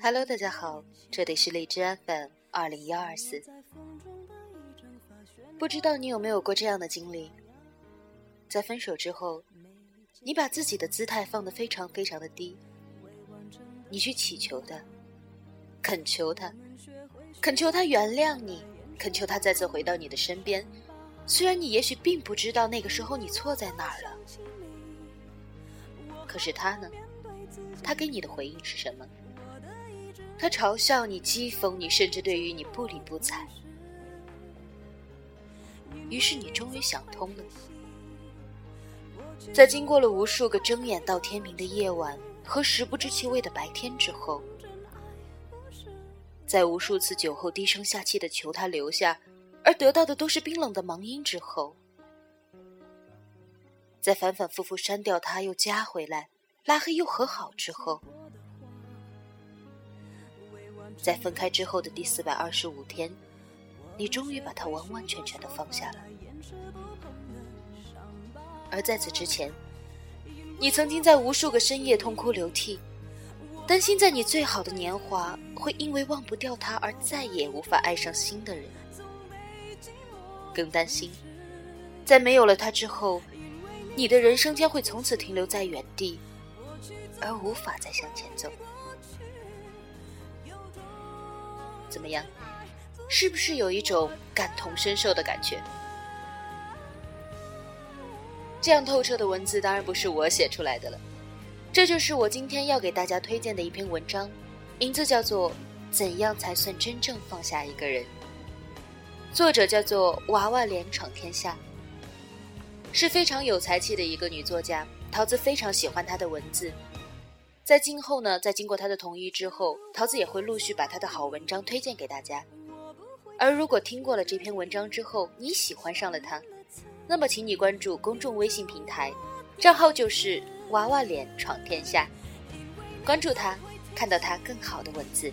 Hello，大家好，这里是荔枝 FM 二零幺二四。不知道你有没有过这样的经历？在分手之后，你把自己的姿态放得非常非常的低，你去祈求他，恳求他，恳求他原谅你，恳求他再次回到你的身边。虽然你也许并不知道那个时候你错在哪儿了，可是他呢？他给你的回应是什么？他嘲笑你、讥讽你，甚至对于你不理不睬。于是你终于想通了，在经过了无数个睁眼到天明的夜晚和食不知其味的白天之后，在无数次酒后低声下气的求他留下。而得到的都是冰冷的盲音之后，在反反复复删掉他又加回来，拉黑又和好之后，在分开之后的第四百二十五天，你终于把他完完全全的放下了。而在此之前，你曾经在无数个深夜痛哭流涕，担心在你最好的年华会因为忘不掉他而再也无法爱上新的人。更担心，在没有了他之后，你的人生将会从此停留在原地，而无法再向前走。怎么样？是不是有一种感同身受的感觉？这样透彻的文字当然不是我写出来的了，这就是我今天要给大家推荐的一篇文章，名字叫做《怎样才算真正放下一个人》。作者叫做娃娃脸闯天下，是非常有才气的一个女作家。桃子非常喜欢她的文字，在今后呢，在经过她的同意之后，桃子也会陆续把她的好文章推荐给大家。而如果听过了这篇文章之后，你喜欢上了她，那么请你关注公众微信平台，账号就是娃娃脸闯天下，关注她，看到她更好的文字。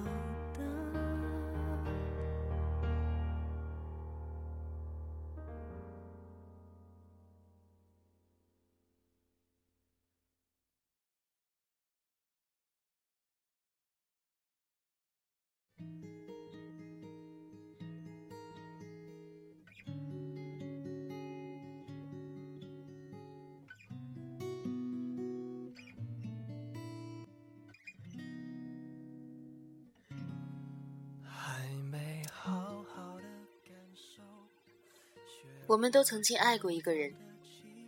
我们都曾经爱过一个人，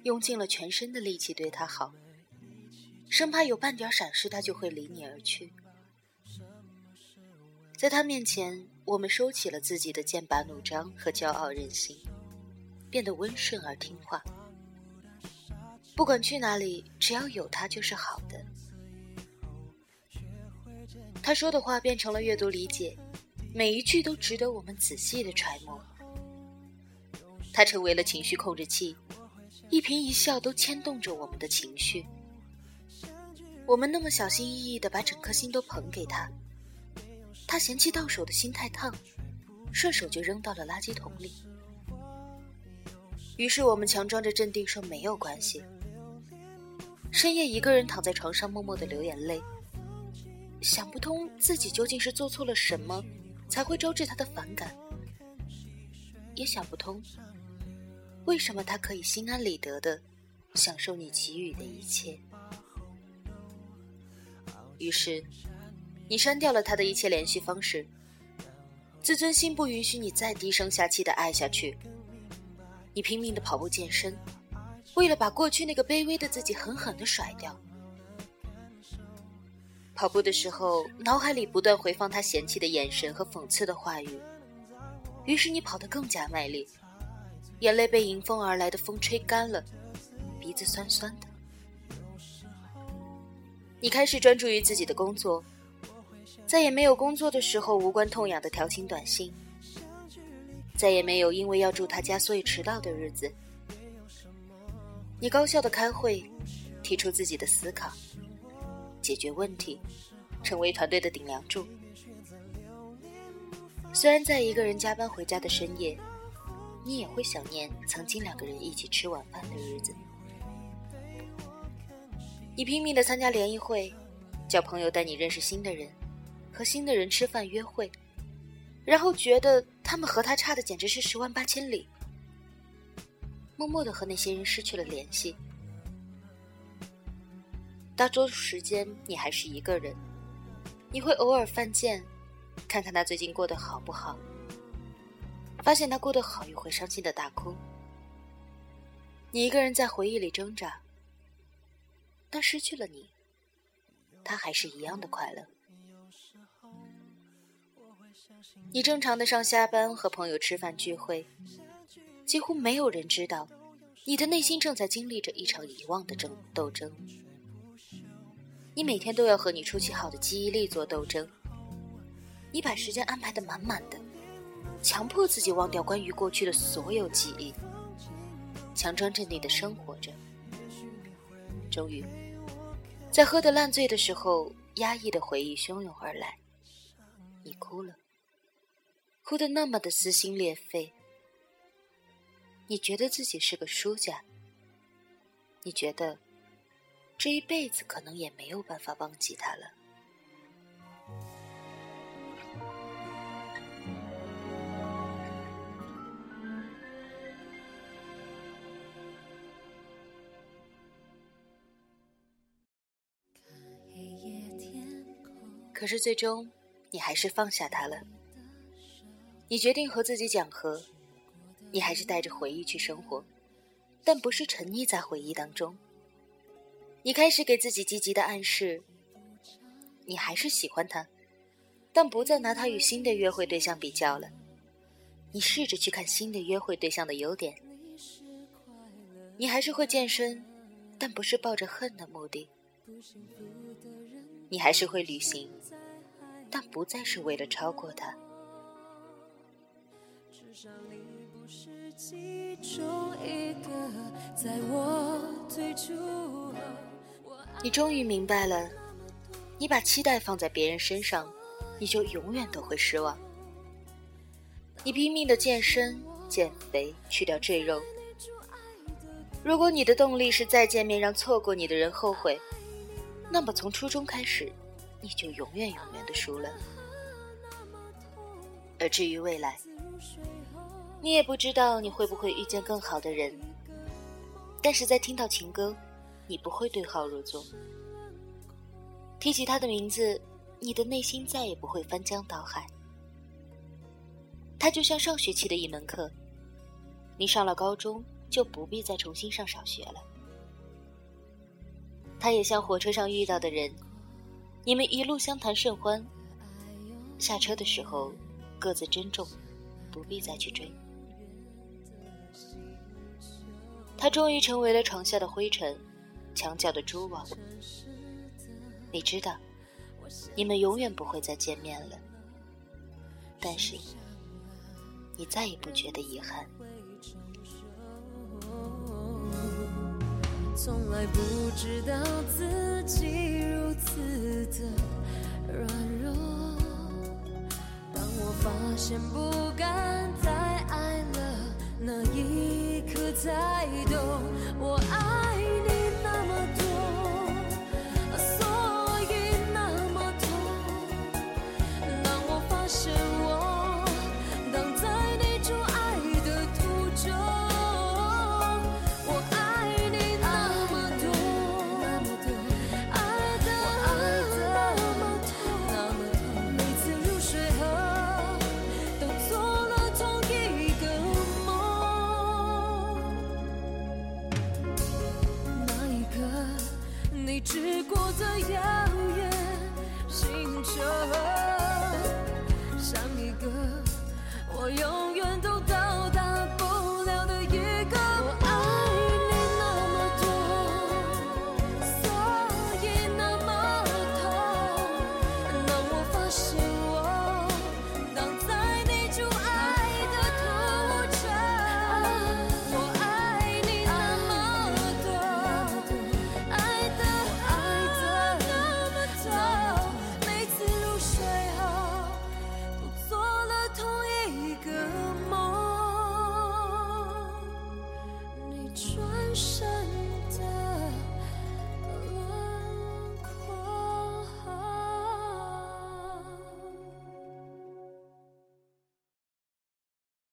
用尽了全身的力气对他好，生怕有半点闪失，他就会离你而去。在他面前，我们收起了自己的剑拔弩张和骄傲任性，变得温顺而听话。不管去哪里，只要有他就是好的。他说的话变成了阅读理解，每一句都值得我们仔细的揣摩。他成为了情绪控制器，一颦一笑都牵动着我们的情绪。我们那么小心翼翼的把整颗心都捧给他，他嫌弃到手的心太烫，顺手就扔到了垃圾桶里。于是我们强装着镇定说没有关系。深夜一个人躺在床上默默的流眼泪，想不通自己究竟是做错了什么，才会招致他的反感，也想不通。为什么他可以心安理得的享受你给予的一切？于是，你删掉了他的一切联系方式。自尊心不允许你再低声下气的爱下去。你拼命的跑步健身，为了把过去那个卑微的自己狠狠的甩掉。跑步的时候，脑海里不断回放他嫌弃的眼神和讽刺的话语。于是你跑得更加卖力。眼泪被迎风而来的风吹干了，鼻子酸酸的。你开始专注于自己的工作，再也没有工作的时候无关痛痒的调情短信，再也没有因为要住他家所以迟到的日子。你高效的开会，提出自己的思考，解决问题，成为团队的顶梁柱。虽然在一个人加班回家的深夜，你也会想念曾经两个人一起吃晚饭的日子。你拼命的参加联谊会，叫朋友带你认识新的人，和新的人吃饭约会，然后觉得他们和他差的简直是十万八千里，默默的和那些人失去了联系。大多数时间你还是一个人，你会偶尔犯贱，看看他最近过得好不好，发现他过得好又会伤心的大哭。你一个人在回忆里挣扎。但失去了你，他还是一样的快乐。你正常的上下班，和朋友吃饭聚会，几乎没有人知道，你的内心正在经历着一场遗忘的争斗争。你每天都要和你出奇好的记忆力做斗争，你把时间安排的满满的，强迫自己忘掉关于过去的所有记忆，强装镇定的生活着。终于。在喝得烂醉的时候，压抑的回忆汹涌而来，你哭了，哭得那么的撕心裂肺。你觉得自己是个输家，你觉得这一辈子可能也没有办法忘记他了。可是最终，你还是放下他了。你决定和自己讲和，你还是带着回忆去生活，但不是沉溺在回忆当中。你开始给自己积极的暗示，你还是喜欢他，但不再拿他与新的约会对象比较了。你试着去看新的约会对象的优点，你还是会健身，但不是抱着恨的目的。你还是会旅行，但不再是为了超过他。你终于明白了，你把期待放在别人身上，你就永远都会失望。你拼命的健身、减肥，去掉赘肉。如果你的动力是再见面让错过你的人后悔。那么从初中开始，你就永远永远的输了。而至于未来，你也不知道你会不会遇见更好的人。但是在听到情歌，你不会对号入座。提起他的名字，你的内心再也不会翻江倒海。他就像上学期的一门课，你上了高中就不必再重新上小学了。他也像火车上遇到的人，你们一路相谈甚欢。下车的时候，各自珍重，不必再去追。他终于成为了床下的灰尘，墙角的蛛网。你知道，你们永远不会再见面了。但是，你再也不觉得遗憾。从来不知道自己如此的软弱当我发现不敢再爱了那一刻才懂我爱